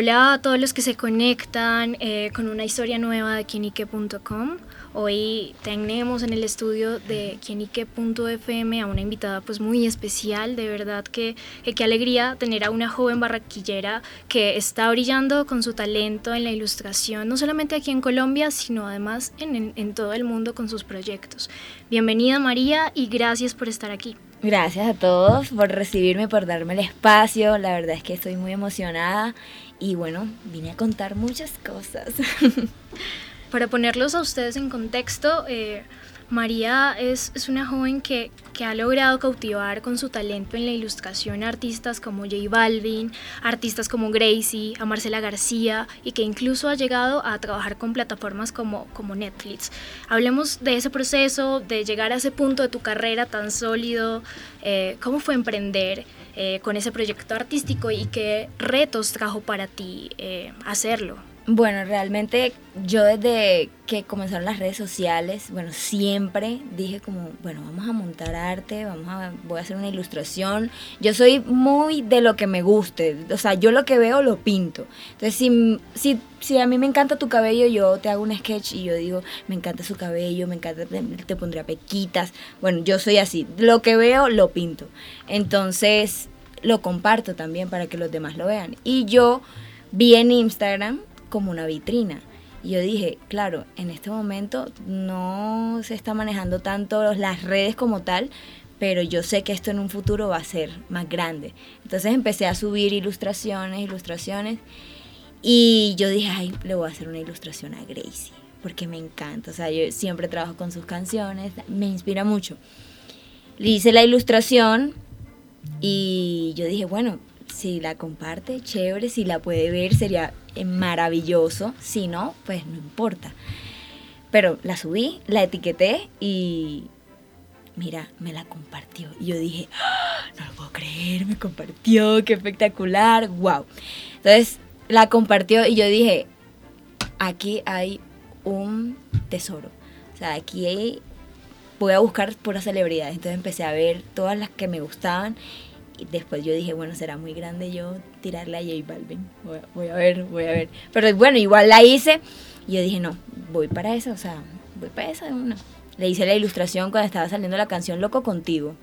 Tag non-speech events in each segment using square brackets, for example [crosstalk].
Hola a todos los que se conectan eh, con una historia nueva de quienique.com. Hoy tenemos en el estudio de quienique.fm a una invitada pues muy especial, de verdad que, qué alegría tener a una joven barraquillera que está brillando con su talento en la ilustración, no solamente aquí en Colombia, sino además en, en todo el mundo con sus proyectos. Bienvenida María y gracias por estar aquí. Gracias a todos por recibirme, por darme el espacio. La verdad es que estoy muy emocionada y bueno, vine a contar muchas cosas. [laughs] Para ponerlos a ustedes en contexto, eh, María es, una joven que, ha logrado cautivar con su talento en la ilustración a artistas como J Balvin, artistas como Gracie, a Marcela García y que incluso ha llegado a trabajar con plataformas como, como Netflix. Hablemos de ese proceso, de llegar a ese punto de tu carrera tan sólido, eh, cómo fue emprender eh, con ese proyecto artístico y qué retos trajo para ti hacerlo. Bueno, realmente yo desde que comenzaron las redes sociales, bueno, siempre dije como, bueno, vamos a montar arte, vamos a, voy a hacer una ilustración. Yo soy muy de lo que me guste, o sea, yo lo que veo lo pinto. Entonces, si, si, si a mí me encanta tu cabello, yo te hago un sketch y yo digo, me encanta su cabello, me encanta, te pondría pequitas. Bueno, yo soy así, lo que veo lo pinto. Entonces, lo comparto también para que los demás lo vean. Y yo vi en Instagram como una vitrina. Y yo dije, claro, en este momento no se está manejando tanto las redes como tal, pero yo sé que esto en un futuro va a ser más grande. Entonces empecé a subir ilustraciones, ilustraciones, y yo dije, ay, le voy a hacer una ilustración a Gracie, porque me encanta. O sea, yo siempre trabajo con sus canciones, me inspira mucho. Le hice la ilustración y yo dije, bueno, si la comparte, chévere, si la puede ver sería maravilloso, si no, pues no importa. Pero la subí, la etiqueté y mira, me la compartió. Y yo dije, ¡Ah! no lo puedo creer, me compartió, qué espectacular, wow. Entonces la compartió y yo dije, aquí hay un tesoro. O sea, aquí voy a buscar puras celebridades. Entonces empecé a ver todas las que me gustaban después yo dije, bueno, será muy grande yo tirarle a J Balvin. Voy, a ver, voy a ver. Pero bueno, igual la hice. Y yo dije, no, voy para esa, o sea, voy para esa de una. Le hice la ilustración cuando estaba saliendo la canción Loco Contigo.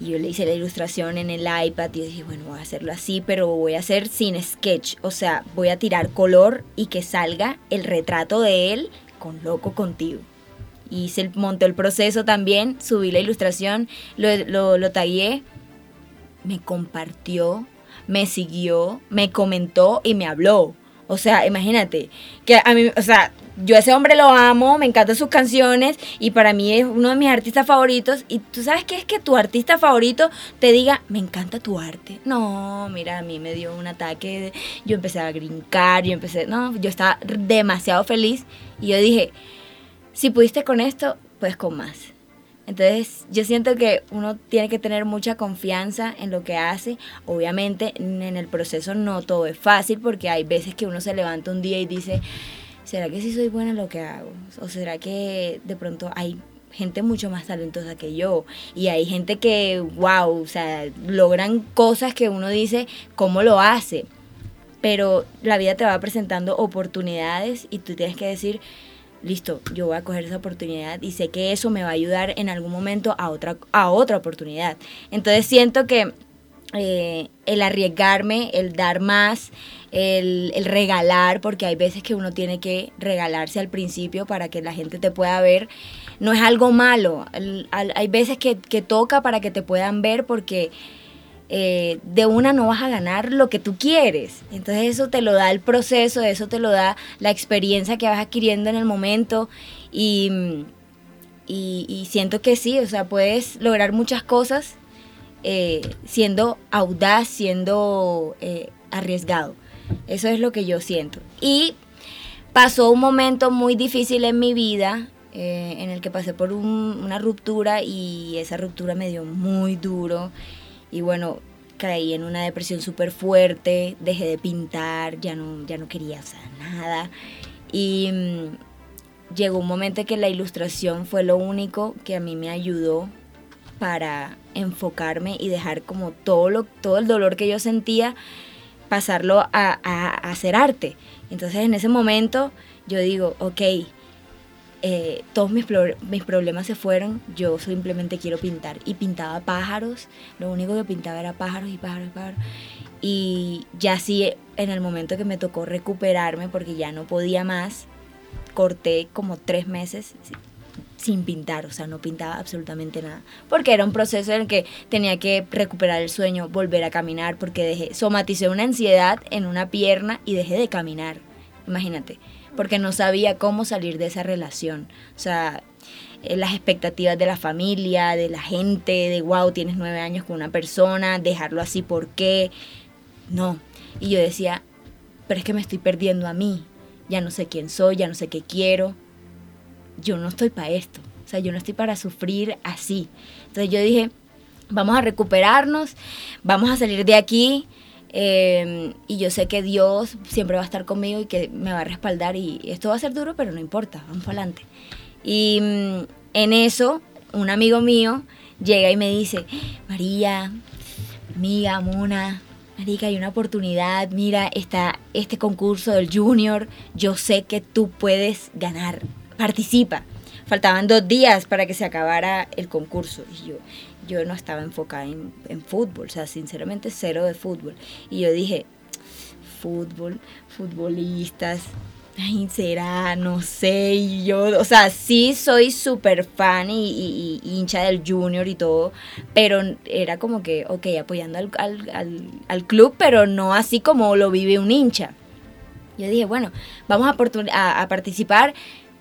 Y yo le hice la ilustración en el iPad y yo dije, bueno, voy a hacerlo así, pero voy a hacer sin sketch. O sea, voy a tirar color y que salga el retrato de él con Loco Contigo y se montó el proceso también, subí la ilustración, lo, lo, lo tagué me compartió, me siguió, me comentó y me habló. O sea, imagínate, que a mí, o sea, yo ese hombre lo amo, me encantan sus canciones y para mí es uno de mis artistas favoritos. Y tú sabes qué es que tu artista favorito te diga, me encanta tu arte. No, mira, a mí me dio un ataque, yo empecé a brincar, yo empecé, no, yo estaba demasiado feliz y yo dije, si pudiste con esto, pues con más. Entonces yo siento que uno tiene que tener mucha confianza en lo que hace. Obviamente en el proceso no todo es fácil porque hay veces que uno se levanta un día y dice, ¿será que sí soy buena en lo que hago? ¿O será que de pronto hay gente mucho más talentosa que yo? Y hay gente que, wow, o sea, logran cosas que uno dice, ¿cómo lo hace? Pero la vida te va presentando oportunidades y tú tienes que decir, listo, yo voy a coger esa oportunidad y sé que eso me va a ayudar en algún momento a otra, a otra oportunidad. Entonces siento que eh, el arriesgarme, el dar más, el, regalar, porque hay veces que uno tiene que regalarse al principio para que la gente te pueda ver, no es algo malo. hay veces que, que toca para que te puedan ver porque eh, de una no vas a ganar lo que tú quieres. Entonces eso te lo da el proceso, eso te lo da la experiencia que vas adquiriendo en el momento y, y, siento que sí, o sea, puedes lograr muchas cosas eh, siendo audaz, siendo eh, arriesgado. Eso es lo que yo siento. Y pasó un momento muy difícil en mi vida en el que pasé por una ruptura y esa ruptura me dio muy duro y bueno, caí en una depresión súper fuerte, dejé de pintar, ya no, ya no quería hacer nada. Y mm, llegó un momento en que la ilustración fue lo único que a mí me ayudó para enfocarme y dejar como todo, lo, todo el dolor que yo sentía pasarlo a, a hacer arte. Entonces en ese momento yo digo, ok, eh, todos mis, mis problemas se fueron, yo simplemente quiero pintar. Y pintaba pájaros, lo único que pintaba era pájaros y pájaros y pájaros. Y ya sí, en el momento que me tocó recuperarme, porque ya no podía más, corté como tres meses sin pintar, o sea, no pintaba absolutamente nada, porque era un proceso en el que tenía que recuperar el sueño, volver a caminar, porque dejé, somaticé una ansiedad en una pierna y dejé de caminar, imagínate porque no sabía cómo salir de esa relación. O sea, eh, las expectativas de la familia, de la gente, de wow, tienes nueve años con una persona, dejarlo así, ¿por qué? No. Y yo decía, pero es que me estoy perdiendo a mí, ya no sé quién soy, ya no sé qué quiero, yo no estoy para esto, o sea, yo no estoy para sufrir así. Entonces yo dije, vamos a recuperarnos, vamos a salir de aquí, Em, y yo sé que Dios siempre va a estar conmigo y que me va a respaldar y esto va a ser duro, pero no importa, vamos para adelante. Y mm, en eso, un amigo mío llega y me dice, María, amiga, Mona, Marica, hay una oportunidad, mira, está este concurso del Junior, yo sé que tú puedes ganar, participa. Faltaban dos días para que se acabara el concurso. Y yo, yo no estaba enfocada en, fútbol, o sea, sinceramente cero de fútbol. Y yo dije, fútbol, futbolistas, ay, será, no sé, y yo, o sea, sí soy súper fan y, hincha del junior y todo, pero era como que, ok, apoyando al, club, pero no así como lo vive un hincha. Yo dije, bueno, vamos a, a participar.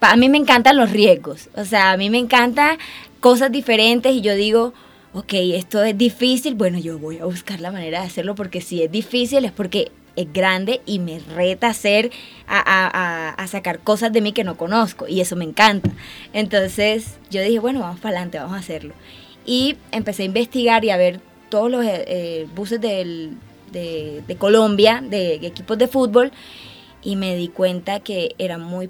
A mí me encantan los riesgos, o sea, a mí me encantan cosas diferentes y yo digo, ok, esto es difícil, bueno, yo voy a buscar la manera de hacerlo porque si es difícil es porque es grande y me reta hacer, a, a, sacar cosas de mí que no conozco y eso me encanta. Entonces yo dije, bueno, vamos para adelante, vamos a hacerlo. Y empecé a investigar y a ver todos los eh, eh, buses de, de Colombia, de equipos de fútbol, y me di cuenta que eran muy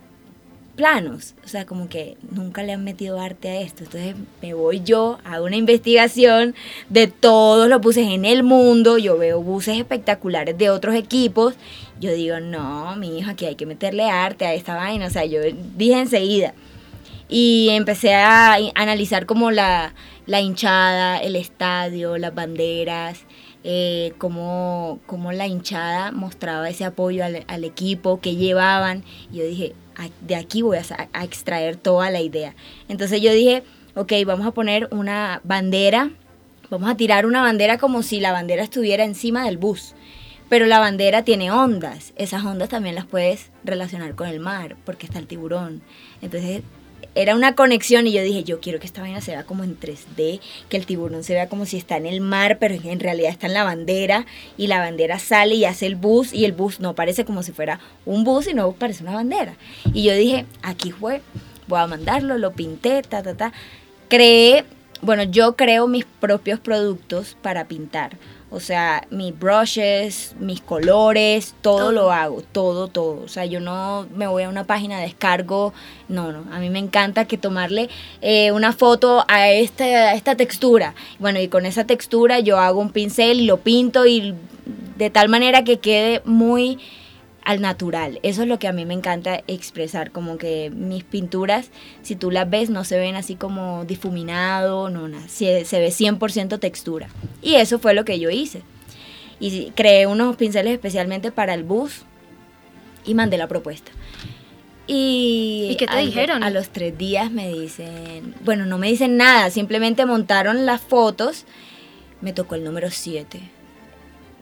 planos, o sea, como que nunca le han metido arte a esto. Entonces me voy yo, a una investigación de todos los buses en el mundo, yo veo buses espectaculares de otros equipos, yo digo, no, mi hijo, aquí hay que meterle arte a esta vaina, o sea, yo dije enseguida. Y empecé a analizar como la, la hinchada, el estadio, las banderas, eh, cómo, la hinchada mostraba ese apoyo al, equipo que llevaban. Yo dije, de aquí voy a, extraer toda la idea. Entonces yo dije, ok, vamos a poner una bandera, vamos a tirar una bandera como si la bandera estuviera encima del bus. Pero la bandera tiene ondas, esas ondas también las puedes relacionar con el mar, porque está el tiburón. Entonces era una conexión y yo dije, yo quiero que esta vaina se vea como en 3D, que el tiburón se vea como si está en el mar, pero en realidad está en la bandera y la bandera sale y hace el bus y el bus no parece como si fuera un bus, sino parece una bandera. Y yo dije, aquí fue, voy a mandarlo, lo pinté, ta, ta, ta. Creé, bueno, yo creo mis propios productos para pintar. O sea, mis brushes, mis colores, todo, lo hago, todo, todo. O sea, yo no me voy a una página, descargo, no, no. A mí me encanta que tomarle eh, una foto a, este, a esta textura. Bueno, y con esa textura yo hago un pincel y lo pinto y de tal manera que quede muy al natural. Eso es lo que a mí me encanta expresar, como que mis pinturas, si tú las ves, no se ven así como difuminado, no, nada, se, se ve 100% textura. Y eso fue lo que yo hice. Y creé unos pinceles especialmente para el bus y mandé la propuesta. Y, ¿Y qué te dijeron? A los tres días me dicen, bueno, no me dicen nada, simplemente montaron las fotos, me tocó el número 7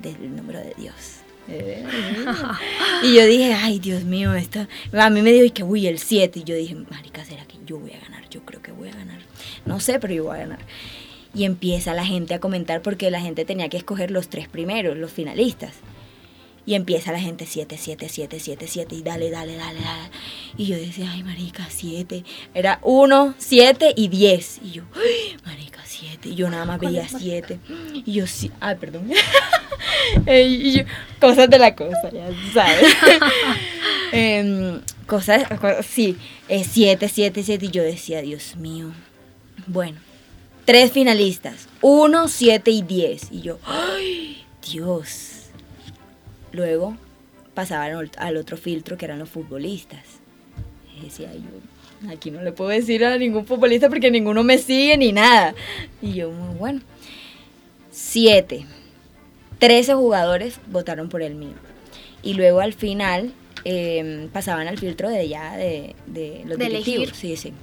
del número de Dios. Y yo dije, ay, Dios mío, esto. A mí me dijo que, uy, el 7. Y yo dije, marica, ¿será que yo voy a ganar? Yo creo que voy a ganar. No sé, pero yo voy a ganar. Y empieza la gente a comentar porque la gente tenía que escoger los tres primeros, los finalistas. Y empieza la gente 7, 7, 7, 7, 7 y dale, dale, dale, dale. Y yo decía, ay, marica, 7. Era 1, 7 y 10. Y yo, ay, marica, 7. Y yo nada más veía 7. [gasps] Y yo, sí, ay, perdón. [laughs] y yo, cosas de la cosa, ya sabes. [laughs] [laughs] eh, cosas, sí, 7, 7, 7. Y yo decía, Dios mío. Bueno, tres finalistas. 1, 7 y 10. Y yo, ay, Dios luego pasaban al- al otro filtro que eran los futbolistas. Y decía yo, aquí no le puedo decir a ningún futbolista porque ninguno me sigue ni nada. Y yo, muy bueno. Siete. Trece jugadores votaron por el mío. Y luego al final eh, pasaban al filtro de ya de, de los De directivos. elegir. Sí, sí.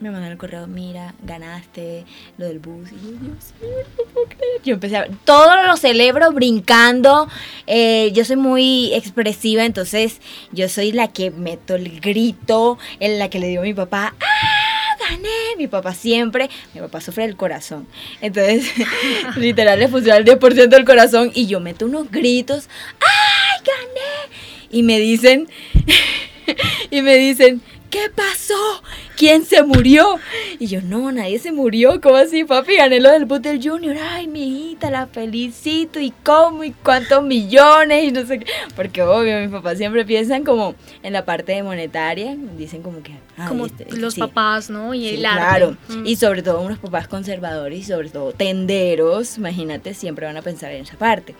Me mandaron el correo, mira, ganaste lo del bus. Y yo, Dios mío, no puedo creer. Yo empecé a todo lo celebro brincando. Eh, yo soy muy expresiva, entonces yo soy la que meto el grito, en la que le digo a mi papá, ¡ah! gané. Mi papá siempre, mi papá sufre del corazón. Entonces, [laughs] literal, le funciona el 10% del corazón y yo meto unos gritos, ¡ay, gané! Y me dicen, [laughs] y me dicen, ¿qué pasó? ¿Quién se murió? Y yo, no, nadie se murió. ¿Cómo así, papi? Gané lo del Boot del Junior. Ay, mi hijita, la felicito. ¿Y cómo? ¿Y cuántos millones? Y no sé qué. Porque obvio, mis papás siempre piensan como en la parte de monetaria. Dicen como que... ay, Como este, los sí. papás, ¿no? Y Sí, el arte. Claro, Mm. y sobre todo unos papás conservadores y sobre todo tenderos, imagínate, siempre van a pensar en esa parte.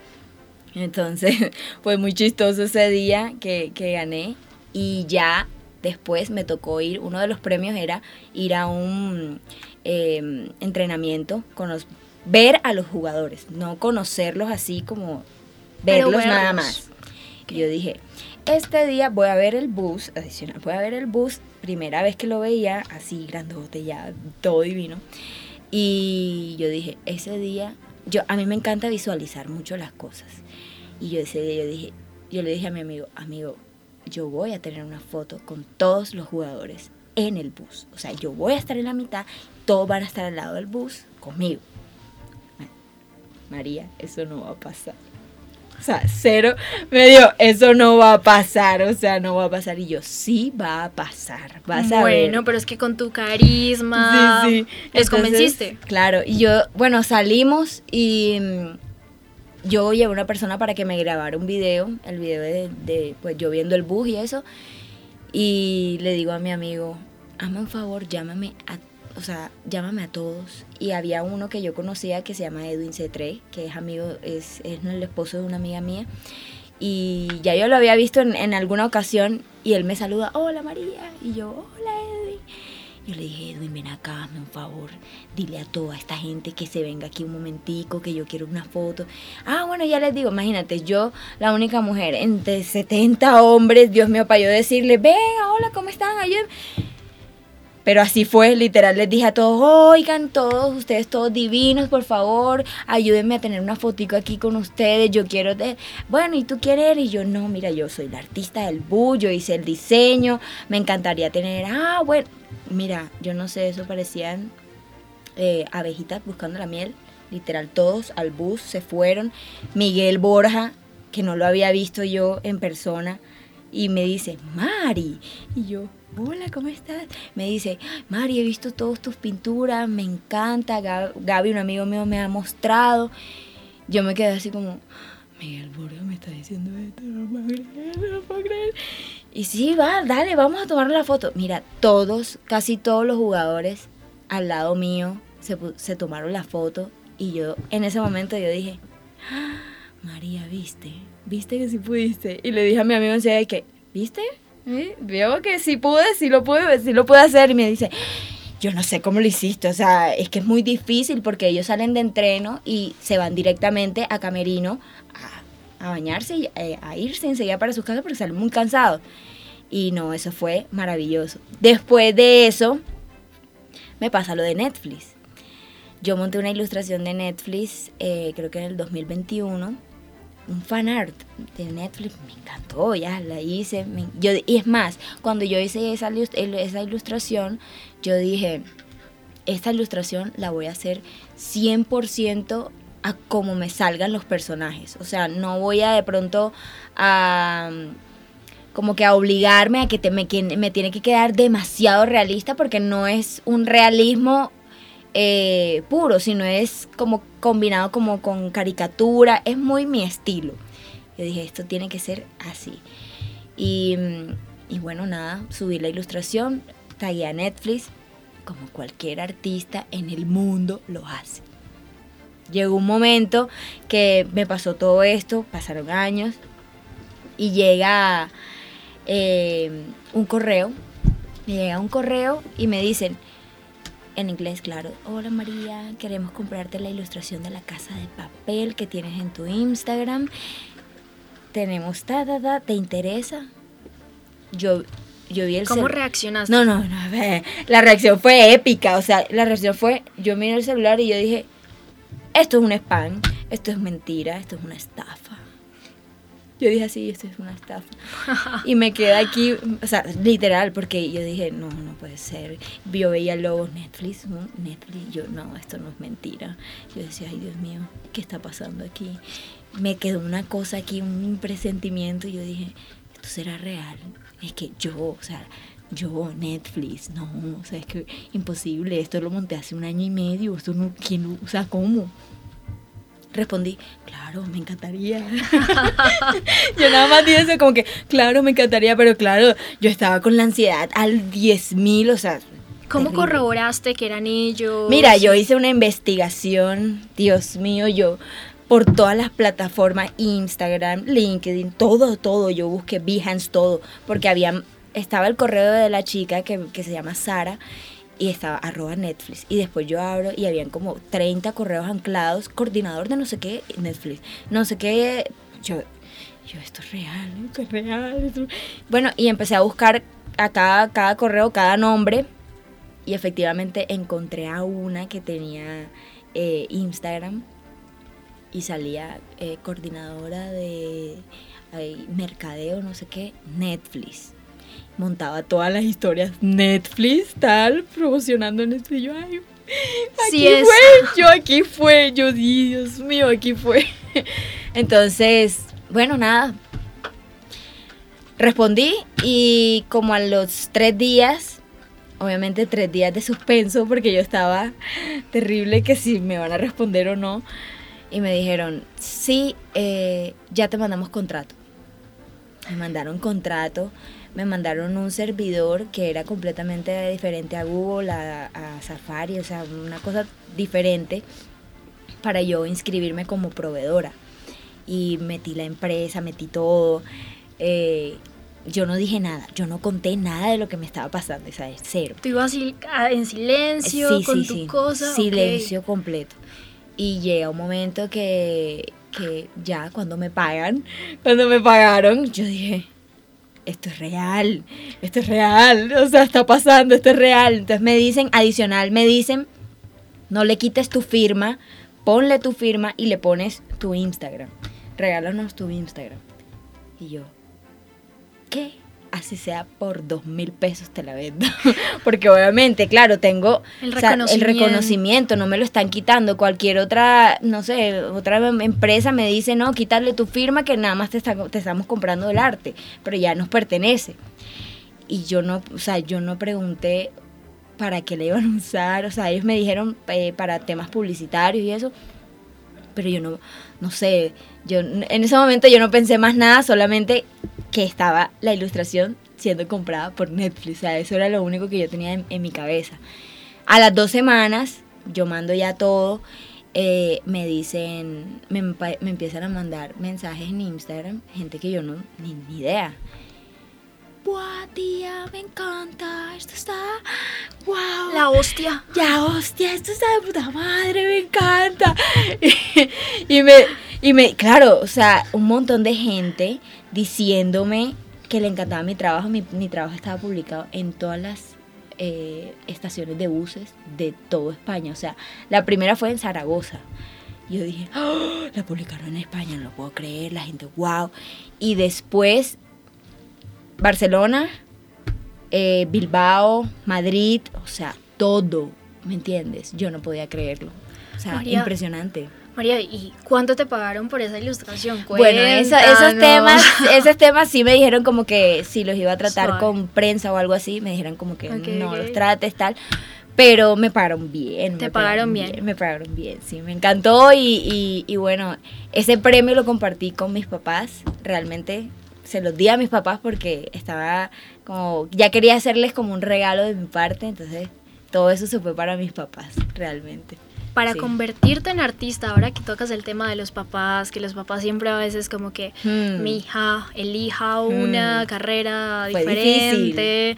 Entonces [laughs] fue muy chistoso ese día que, que gané y ya después me tocó ir, uno de los premios era ir a un eh, entrenamiento, con los, ver a los jugadores, no conocerlos así como verlos nada más. Y yo dije, este día voy a ver el bus, adicional, voy a ver el bus, primera vez que lo veía, así grandote ya, todo divino. Y yo dije, ese día, yo a mí me encanta visualizar mucho las cosas. Y yo ese día yo dije, yo le dije a mi amigo, amigo, yo voy a tener una foto con todos los jugadores en el bus. O sea, yo voy a estar en la mitad, todos van a estar al lado del bus conmigo. Ma- María, eso no va a pasar. O sea, cero me dio, eso no va a pasar, o sea, no va a pasar. Y yo, sí va a pasar, vas a ver. Bueno, pero es que con tu carisma. Sí, sí. Les Entonces, convenciste. Claro, y yo, bueno, salimos y mm, yo llevé una persona para que me grabara un video, el video de, de, pues yo viendo el bus y eso, y le digo a mi amigo, hazme un favor, llámame a, o sea, llámame a todos. Y había uno que yo conocía que se llama Edwin C3, que es amigo, es, es el esposo de una amiga mía. Y ya yo lo había visto en, en alguna ocasión y él me saluda, hola María. Y yo, Edwin. Yo le dije, Edwin, ven acá, hazme un favor, dile a toda esta gente que se venga aquí un momentico, que yo quiero una foto. Ah, bueno, ya les digo, imagínate, yo, la única mujer entre 70 hombres, Dios mío, para yo decirle, venga, hola, ¿cómo están? Ayúdenme. Pero así fue, literal, les dije a todos, oigan, todos, ustedes todos divinos, por favor, ayúdenme a tener una fotico aquí con ustedes, yo quiero, de... bueno, ¿y tú quién eres? Y yo, no, mira, yo soy la artista del bullo, hice el diseño, me encantaría tener, ah, bueno, mira, yo no sé, eso parecían eh, abejitas buscando la miel, literal, todos al bus se fueron, Miguel Borja, que no lo había visto yo en persona, y me dice, Mari, y yo, hola, ¿cómo estás? Me dice, Mari, he visto todas tus pinturas, me encanta, Gab- Gaby, un amigo mío, me ha mostrado. Yo me quedé así como, Miguel Borja me está diciendo esto, no puedo creer, no puedo creer. Y sí, va, dale, vamos a tomar la foto. Mira, todos, casi todos los jugadores al lado mío se, se tomaron la foto y yo, en ese momento yo dije, "Ah, María, ¿viste? ¿Viste que sí pudiste? Y le dije a mi amigo enseguida que, ¿viste? ¿Eh? Veo que sí pude, sí lo pude, sí lo pude hacer. Y me dice, yo no sé cómo lo hiciste, o sea, es que es muy difícil porque ellos salen de entreno y se van directamente a Camerino a, a bañarse y eh, a irse enseguida para sus casas porque salen muy cansados. Y no, eso fue maravilloso. Después de eso, me pasa lo de Netflix. Yo monté una ilustración de Netflix, eh, creo que en el 2021, un fan art de Netflix, me encantó, ya la hice. yo, y es más, cuando yo hice esa, esa ilustración, yo dije, esta ilustración la voy a hacer 100% a como me salgan los personajes. O sea, no voy a de pronto a como que a obligarme a que te, que me tiene que quedar demasiado realista porque no es un realismo eh, puro, sino es como combinado como con caricatura, es muy mi estilo. Yo dije, esto tiene que ser así. Y, mm, y bueno, nada, subí la ilustración, tagué a Netflix, como cualquier artista en el mundo lo hace. llegó un momento que me pasó todo esto, pasaron años, y llega eh, un correo, llega un correo y me dicen, en inglés, claro, hola María, queremos comprarte la ilustración de la casa de papel que tienes en tu Instagram. Tenemos ta, ta, ¿te interesa? Yo, yo vi el ¿Cómo cel- reaccionaste? No, no, no, [laughs] la reacción fue épica, o sea, la reacción fue, yo miré el celular y yo dije, esto es un spam, esto es mentira, esto es una estafa. Yo dije así, esto es una estafa. Y me quedé aquí, o sea, literal, porque yo dije, no, no puede ser. Yo veía luego Netflix, ¿no? Netflix, yo, no, esto no es mentira. Yo decía, ay Dios mío, ¿qué está pasando aquí? Me quedó una cosa aquí, un presentimiento, y yo dije, esto será real. Es que yo, o sea, yo, Netflix, no, o sea, es que imposible, esto lo monté hace un año y medio, esto no, ¿quién, o sea, ¿cómo? Respondí, claro, me encantaría. [laughs] [laughs] yo nada más dije eso, como que, claro, me encantaría, pero claro, yo estaba con la ansiedad al 10.000, o sea. ¿Cómo terrible. corroboraste que eran ellos? Mira, yo hice una investigación, Dios mío, yo por todas las plataformas, Instagram, LinkedIn, todo, todo, yo busqué Behance, todo, porque había, estaba el correo de la chica que, que se llama Sara y estaba arroba Netflix. Y después yo abro y habían como 30 correos anclados, coordinador de no sé qué, Netflix, no sé qué, yo, yo esto es real, esto es real, bueno, y empecé a buscar a cada, cada correo, cada nombre y efectivamente encontré a una que tenía eh, Instagram y salía eh, coordinadora de mercadeo, no sé qué, Netflix. Montaba todas las historias Netflix, tal, promocionando Netflix. Yo, ay, aquí fue, [laughs] yo aquí fue, yo, Dios mío, aquí fue. [laughs] Entonces, bueno, nada. Respondí y como a los tres días, obviamente tres días de suspenso porque yo estaba terrible que si me van a responder o no. Y me dijeron, sí, eh, ya te mandamos contrato. Me mandaron contrato, me mandaron un servidor que era completamente diferente a Google, a, a Safari, o sea, una cosa diferente para yo inscribirme como proveedora. Y metí la empresa, metí todo. eh, yo no dije nada, yo no conté nada de lo que me estaba pasando, ¿sabes? Cero. Tú ibas ah, en silencio, con tu cosa. ok. Silencio completo. Y llega un momento que, que ya cuando me pagan, cuando me pagaron, yo dije, esto es real, esto es real, o sea, está pasando, esto es real. Entonces me dicen, adicional, me dicen, no le quites tu firma, ponle tu firma y le pones tu Instagram. Regálanos tu Instagram. Y yo, ¿qué? Así sea por dos mil pesos te la vendo. [laughs] Porque obviamente, claro, tengo El o sea, el reconocimiento. no me lo están quitando. Cualquier otra, no sé, otra em- empresa me dice, no, quitarle tu firma que nada más te, está- te estamos comprando el arte, pero ya nos pertenece. Y yo no, o sea, yo no pregunté para qué le iban a usar, o sea, ellos me dijeron eh, para temas publicitarios y eso, pero yo no, no sé, yo en ese momento yo no pensé más nada, solamente que estaba la ilustración siendo comprada por Netflix, o sea, eso era lo único que yo tenía en, mi cabeza. A las dos semanas, yo mando ya todo, eh, me dicen, me, me empiezan a mandar mensajes en Instagram, gente que yo no, ni, ni idea. Buah, tía, me encanta, esto está, wow. La hostia. Ya, hostia, esto está de puta madre, me encanta. Y, [laughs] y me, y me, claro, o sea, un montón de gente diciéndome que le encantaba mi trabajo. Mi, mi trabajo estaba publicado en todas las eh, estaciones de buses de todo España. O sea, la primera fue en Zaragoza. Yo dije, "Oh, la publicaron en España, no lo puedo creer, la gente, wow. Y después, Barcelona, eh, Bilbao, Madrid, o sea, todo, ¿me entiendes? Yo no podía creerlo. O sea, María, impresionante. María, ¿y cuánto te pagaron por esa ilustración? Bueno, eso- esos temas, [laughs] esos temas sí me dijeron como que si los iba a tratar Suave. con prensa o algo así, me dijeron como que no los trates tal. Pero me pagaron bien. Te me pagaron bien. Me pagaron bien, sí. Me encantó y, y, y bueno, ese premio lo compartí con mis papás. Realmente se los di a mis papás porque estaba como, ya quería hacerles como un regalo de mi parte. Entonces todo eso se fue para mis papás, realmente. para convertirte en artista, ahora que tocas el tema de los papás, que los papás siempre a veces como que hmm. mi hija elija una hmm. carrera diferente,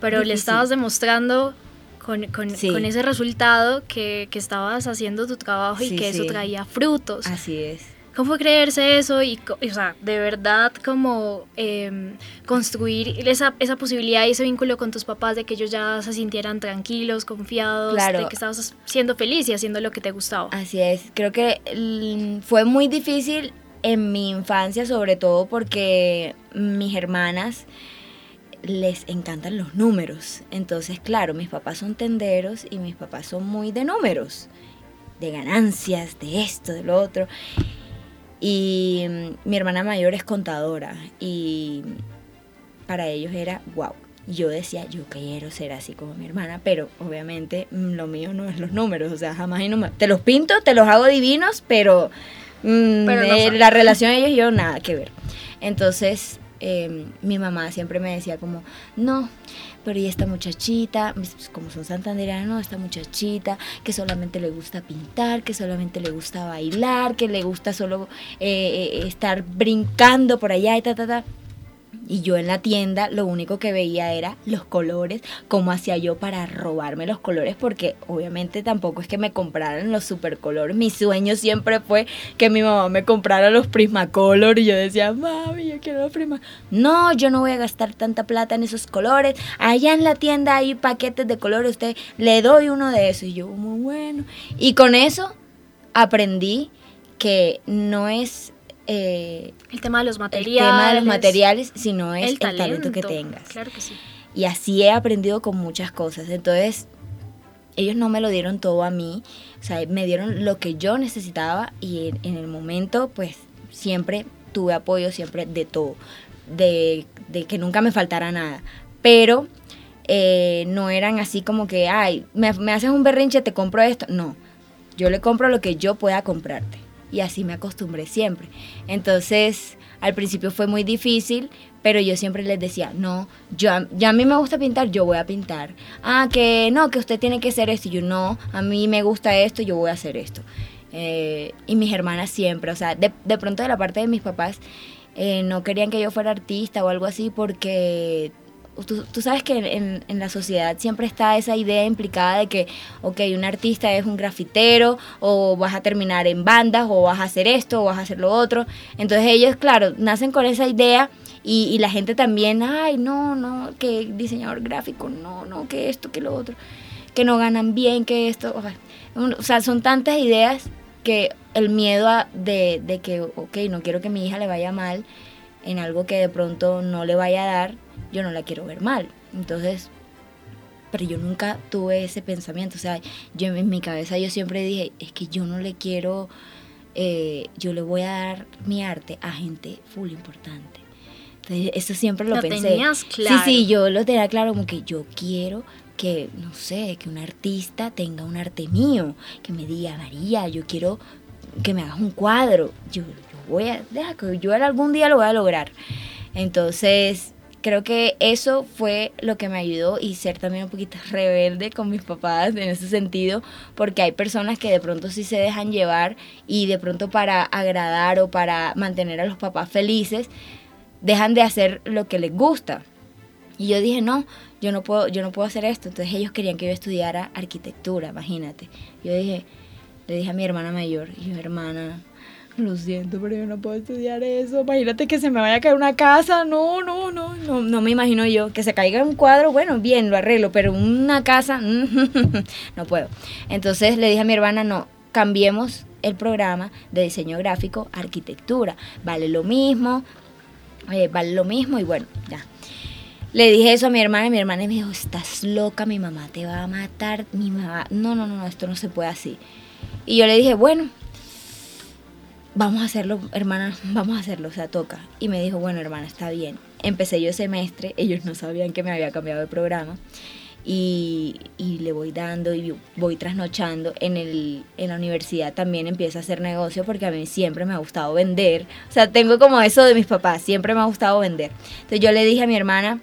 pero le estabas demostrando con, con, ese resultado que, que, estabas haciendo tu trabajo y que eso traía frutos. Así es. ¿Cómo fue creerse eso y, o sea, de verdad como em, construir esa, esa posibilidad y ese vínculo con tus papás de que ellos ya se sintieran tranquilos, confiados, de que estabas siendo feliz y haciendo lo que te gustaba? Así es, creo que mm, fue muy difícil en mi infancia, sobre todo porque mis hermanas les encantan los números. Entonces, claro, mis papás son tenderos y mis papás son muy de números, de ganancias, de esto, de lo otro. Y mm, mi hermana mayor es contadora y para ellos era wow. Yo decía, yo quiero ser así como mi hermana, pero obviamente mm, lo mío no es los números, o sea, jamás y no Te los pinto, te los hago divinos, pero, mm, la relación ellos y yo nada que ver. Entonces, em, mi mamá siempre me decía como, no, pero y esta muchachita, pues, como son santanderianos, no, esta muchachita que solamente le gusta pintar, que solamente le gusta bailar, que le gusta solo eh, eh, estar brincando por allá y ta, ta, ta. Y yo en la tienda lo único que veía era los colores, cómo hacía yo para robarme los colores, porque obviamente tampoco es que me compraran los supercolores. Mi sueño siempre fue que mi mamá me comprara los Prismacolor y yo decía, mami, yo quiero los Prisma. No, yo no voy a gastar tanta plata en esos colores. Allá en la tienda hay paquetes de colores, usted le doy uno de esos. Y yo, muy bueno. Y con eso aprendí que no es eh, el tema de los materiales. El tema de los materiales, sino es el talento, que tengas. Claro que sí. Y así he aprendido con muchas cosas. Entonces, ellos no me lo dieron todo a mí, o sea, me dieron lo que yo necesitaba y en, el momento, pues, siempre tuve apoyo, siempre de todo, de, que nunca me faltara nada. Pero eh, no eran así como que, ay, me, me haces un berrinche, te compro esto. No, yo le compro lo que yo pueda comprarte y así me acostumbré siempre. Entonces, al principio fue muy difícil, pero yo siempre les decía, no, yo, a mí me gusta pintar, yo voy a pintar. Ah, que no, que usted tiene que hacer esto. Y yo, no, a mí me gusta esto, yo voy a hacer esto. Eh, y mis hermanas siempre, o sea, de, de, pronto de la parte de mis papás, eh, no querían que yo fuera artista o algo así porque Tú, sabes que en, la sociedad siempre está esa idea implicada de que, ok, un artista es un grafitero, o vas a terminar en bandas, o vas a hacer esto, o vas a hacer lo otro. Entonces ellos, claro, nacen con esa idea y, y la gente también, ay, no, no, que diseñador gráfico, no, no, que esto, que lo otro, que no ganan bien, que esto. O sea, son tantas ideas que el miedo a, de, de que, ok, no quiero que mi hija le vaya mal en algo que de pronto no le vaya a dar yo no la quiero ver mal. Entonces, pero yo nunca tuve ese pensamiento. O sea, yo en mi cabeza yo siempre dije, es que yo no le quiero, eh, yo le voy a dar mi arte a gente full importante. Entonces, eso siempre lo, pensé. Tenías claro. Sí, sí, yo lo tenía claro como que yo quiero que, no sé, que un artista tenga un arte mío, que me diga, María, yo quiero que me hagas un cuadro. Yo, yo voy a, deja que yo algún día lo voy a lograr. Entonces, creo que eso fue lo que me ayudó y ser también un poquito [laughs] rebelde con mis papás en ese sentido, porque hay personas que de pronto sí se dejan llevar y de pronto para agradar o para mantener a los papás felices, dejan de hacer lo que les gusta. Y yo dije, no, yo no puedo, yo no puedo hacer esto. Entonces ellos querían que yo estudiara arquitectura, imagínate. Yo dije, le dije a mi hermana mayor, y yo, hermana, lo siento, pero yo no puedo estudiar eso. Imagínate que se me vaya a caer una casa. No, no, no, no, no me imagino yo. Que se caiga un cuadro, bueno, bien, lo arreglo, pero una casa, [laughs] no puedo. Entonces le dije a mi hermana, no, cambiemos el programa de diseño gráfico arquitectura. Vale lo mismo, eh, vale lo mismo y bueno, ya. Le dije eso a mi hermana y mi hermana me dijo, estás loca, mi mamá te va a matar, mi mamá, no, no, no, esto no se puede así. Y yo le dije, bueno, vamos a hacerlo, hermana, vamos a hacerlo, o sea, toca. Y me dijo, bueno, hermana, está bien. Empecé yo semestre, ellos no sabían que me había cambiado de programa. Y, y, le voy dando y voy trasnochando. En, el, en la universidad también empiezo a hacer negocio porque a mí siempre me ha gustado vender. O sea, tengo como eso de mis papás, siempre me ha gustado vender. Entonces yo le dije a mi hermana,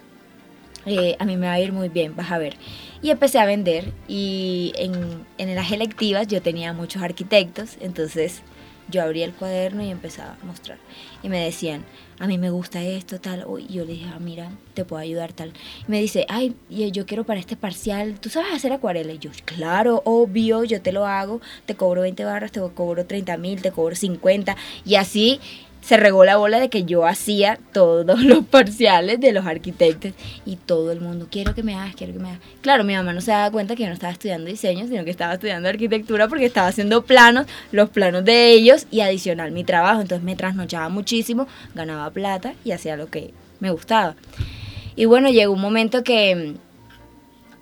eh, a mí me va a ir muy bien, vas a ver. Y empecé a vender y en, en las electivas yo tenía muchos arquitectos, entonces yo abría el cuaderno y empezaba a mostrar. Y me decían, a mí me gusta esto, tal. Y yo le dije, ah, mira, te puedo ayudar, tal. Y me dice, ay, yo quiero para este parcial, ¿tú sabes hacer acuarela? Y yo, claro, obvio, yo te lo hago, te cobro 20 barras, te cobro 30 mil, te cobro 50. Y así se regó la bola de que yo hacía todos los [laughs] parciales de los arquitectos y todo el mundo, quiero que me hagas, quiero que me hagas. Claro, mi mamá no se daba cuenta que yo no estaba estudiando diseño, sino que estaba estudiando arquitectura porque estaba haciendo planos, los planos de ellos y adicional mi trabajo. Entonces me trasnochaba muchísimo, ganaba plata y hacía lo que me gustaba. Y bueno, llegó un momento que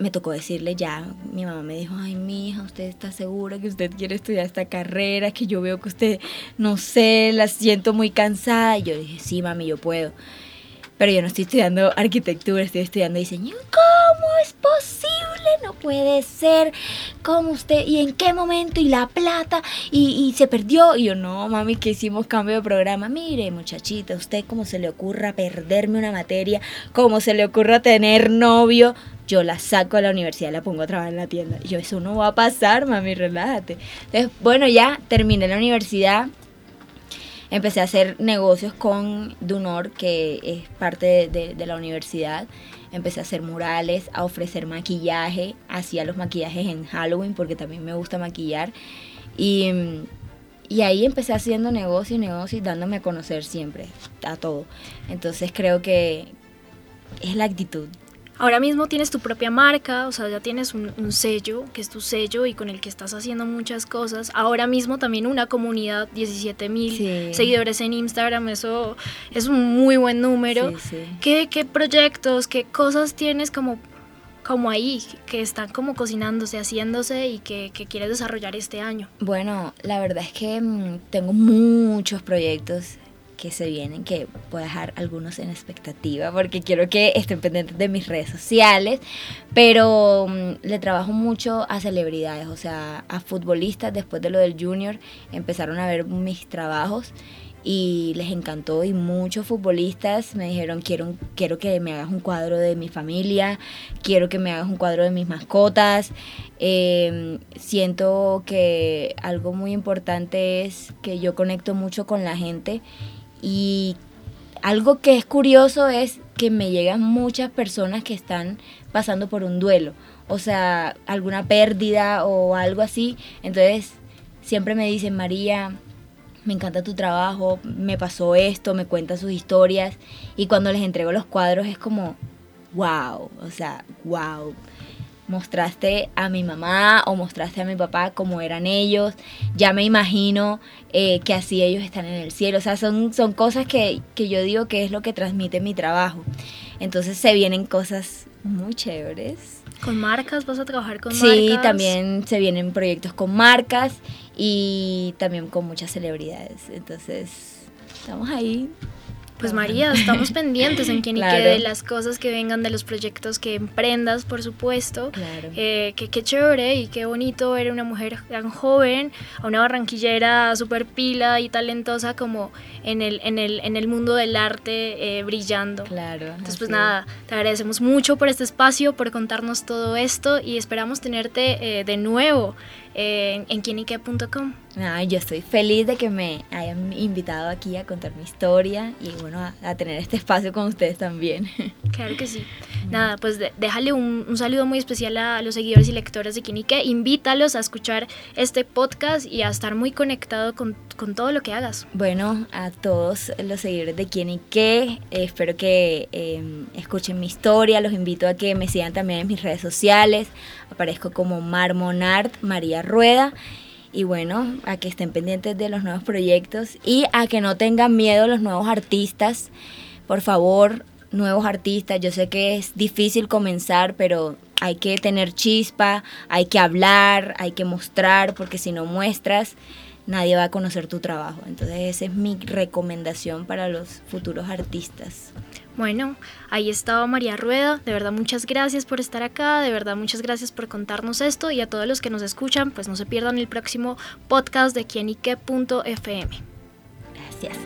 me tocó decirle ya, mi mamá me dijo, ay, mi hija, ¿usted está segura que usted quiere estudiar esta carrera? Que yo veo que usted, no sé, la siento muy cansada. Y yo dije, sí, mami, yo puedo. Pero yo no estoy estudiando arquitectura, estoy estudiando diseño. ¿Cómo es posible? No puede ser. ¿Cómo usted? ¿Y en qué momento? ¿Y la plata? ¿Y, y se perdió? Y yo, no, mami, que hicimos cambio de programa. Mire, muchachita, usted cómo se le ocurra perderme una materia, cómo se le ocurra tener novio yo la saco a la universidad la pongo a trabajar en la tienda. Y yo, eso no va a pasar, mami, relájate. Entonces, bueno, ya terminé la universidad. Empecé a hacer negocios con Dunor, que es parte de, la universidad. Empecé a hacer murales, a ofrecer maquillaje. Hacía los maquillajes en Halloween porque también me gusta maquillar. Y, y ahí empecé haciendo negocios, negocios, dándome a conocer siempre, a todo. Entonces creo que es la actitud. Ahora mismo tienes tu propia marca, o sea, ya tienes un, sello, que es tu sello y con el que estás haciendo muchas cosas. Ahora mismo también una comunidad, 17 mil seguidores en Instagram, eso es un muy buen número. ¿Qué, ¿Qué, proyectos, qué cosas tienes como, como ahí, que están como cocinándose, haciéndose y que, que quieres desarrollar este año? Bueno, la verdad es que mm, tengo muchos proyectos que se vienen, que voy a dejar algunos en expectativa porque quiero que estén pendientes de mis redes sociales, pero mm, le trabajo mucho a celebridades, o sea, a futbolistas después de lo del junior empezaron a ver mis trabajos y les encantó y muchos futbolistas me dijeron quiero, quiero que me hagas un cuadro de mi familia, quiero que me hagas un cuadro de mis mascotas. Em, siento que algo muy importante es que yo conecto mucho con la gente y algo que es curioso es que me llegan muchas personas que están pasando por un duelo, o sea, alguna pérdida o algo así. Entonces, siempre me dicen, María, me encanta tu trabajo, me pasó esto, me cuentan sus historias. Y cuando les entrego los cuadros es como, wow, o sea, wow mostraste a mi mamá o mostraste a mi papá cómo eran ellos, ya me imagino eh, que así ellos están en el cielo, o sea, son, son cosas que, que yo digo que es lo que transmite mi trabajo. Entonces se vienen cosas muy chéveres. ¿Con marcas? ¿Vas a trabajar con marcas? Sí, también se vienen proyectos con marcas y también con muchas celebridades. Entonces, estamos ahí pues María, estamos pendientes en quien y qué de las cosas que vengan, de los proyectos que emprendas, por supuesto. Claro. Eh, que qué chévere y qué bonito ver una mujer tan joven, a una barranquillera súper pila y talentosa como en el, en el, en el mundo del arte eh, brillando. Claro. Entonces, pues nada, te agradecemos mucho por este espacio, por contarnos todo esto y esperamos tenerte eh, de nuevo en, en quienique.com. yo estoy feliz de que me hayan invitado aquí a contar mi historia y bueno, a, tener este espacio con ustedes también. [laughs] Claro que sí. Nada, pues déjale un, un, saludo muy especial a los seguidores y lectores de Quinique. Invítalos a escuchar este podcast y a estar muy conectado con, con todo lo que hagas. Bueno, a todos los seguidores de Quinique, eh, espero que em, escuchen mi historia. Los invito a que me sigan también en mis redes sociales. Aparezco como Marmonart María Rueda. Y bueno, a que estén pendientes de los nuevos proyectos y a que no tengan miedo los nuevos artistas. Por favor, nuevos artistas. Yo sé que es difícil comenzar, pero hay que tener chispa, hay que hablar, hay que mostrar, porque si no muestras, nadie va a conocer tu trabajo. Entonces esa es mi recomendación para los futuros artistas. Bueno, ahí estaba María Rueda. De verdad, muchas gracias por estar acá. De verdad, muchas gracias por contarnos esto. Y a todos los que nos escuchan, pues no se pierdan el próximo podcast de quienique.fm. Gracias.